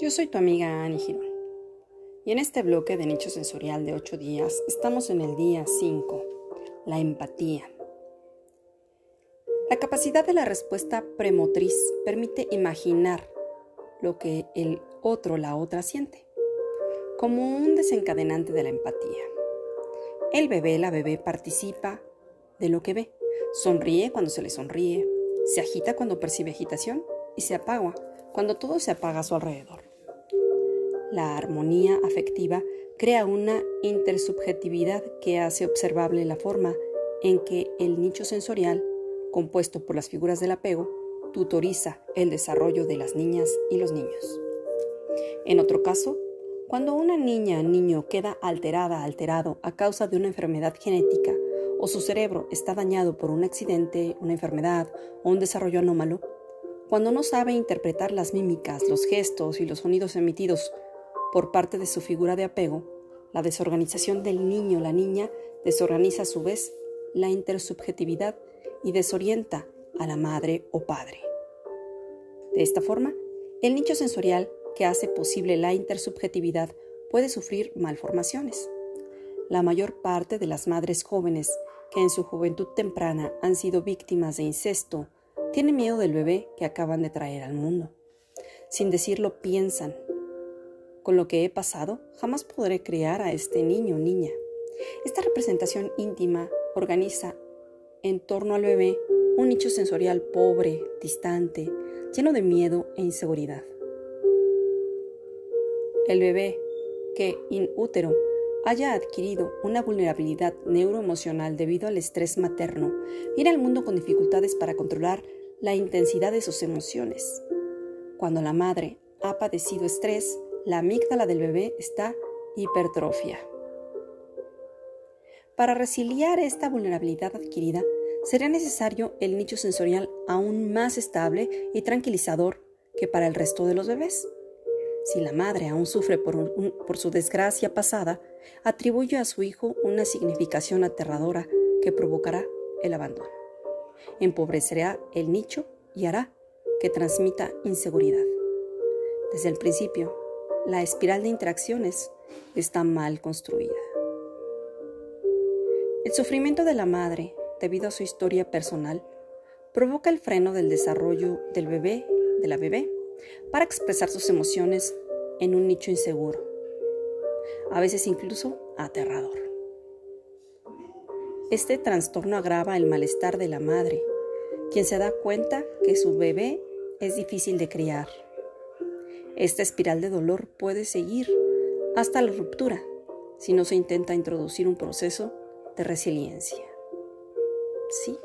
Yo soy tu amiga Annie Girón y en este bloque de nicho sensorial de 8 días estamos en el día 5, la empatía. La capacidad de la respuesta premotriz permite imaginar lo que el otro la otra siente, como un desencadenante de la empatía. El bebé, la bebé participa de lo que ve, sonríe cuando se le sonríe, se agita cuando percibe agitación y se apagua cuando todo se apaga a su alrededor. La armonía afectiva crea una intersubjetividad que hace observable la forma en que el nicho sensorial, compuesto por las figuras del apego, tutoriza el desarrollo de las niñas y los niños. En otro caso, cuando una niña o niño queda alterada, alterado a causa de una enfermedad genética o su cerebro está dañado por un accidente, una enfermedad o un desarrollo anómalo, cuando no sabe interpretar las mímicas, los gestos y los sonidos emitidos por parte de su figura de apego, la desorganización del niño o la niña desorganiza a su vez la intersubjetividad y desorienta a la madre o padre. De esta forma, el nicho sensorial que hace posible la intersubjetividad puede sufrir malformaciones. La mayor parte de las madres jóvenes que en su juventud temprana han sido víctimas de incesto tienen miedo del bebé que acaban de traer al mundo. Sin decirlo, piensan, con lo que he pasado, jamás podré criar a este niño o niña. Esta representación íntima organiza en torno al bebé un nicho sensorial pobre, distante, lleno de miedo e inseguridad. El bebé que in útero haya adquirido una vulnerabilidad neuroemocional debido al estrés materno, viene al mundo con dificultades para controlar la intensidad de sus emociones. Cuando la madre ha padecido estrés, la amígdala del bebé está hipertrofia. Para resiliar esta vulnerabilidad adquirida, sería necesario el nicho sensorial aún más estable y tranquilizador que para el resto de los bebés. Si la madre aún sufre por, por, su desgracia pasada, atribuye a su hijo una significación aterradora que provocará el abandono empobrecerá el nicho y hará que transmita inseguridad. Desde el principio, la espiral de interacciones está mal construida. El sufrimiento de la madre, debido a su historia personal, provoca el freno del desarrollo del bebé, de la bebé, para expresar sus emociones en un nicho inseguro, a veces incluso aterrador. Este trastorno agrava el malestar de la madre, quien se da cuenta que su bebé es difícil de criar. Esta espiral de dolor puede seguir hasta la ruptura si no se intenta introducir un proceso de resiliencia. Sí,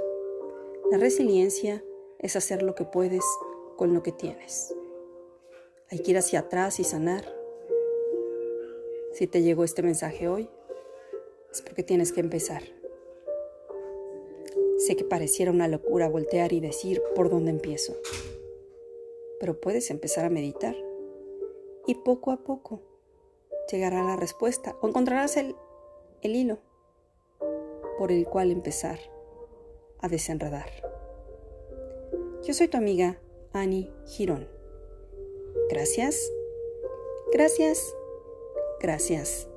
la resiliencia es hacer lo que puedes con lo que tienes. Hay que ir hacia atrás y sanar. Si te llegó este mensaje hoy, es porque tienes que empezar. Sé que pareciera una locura voltear y decir por dónde empiezo, pero puedes empezar a meditar y poco a poco llegará la respuesta o encontrarás el, el hilo por el cual empezar a desenredar. Yo soy tu amiga Annie Girón. Gracias, gracias, gracias.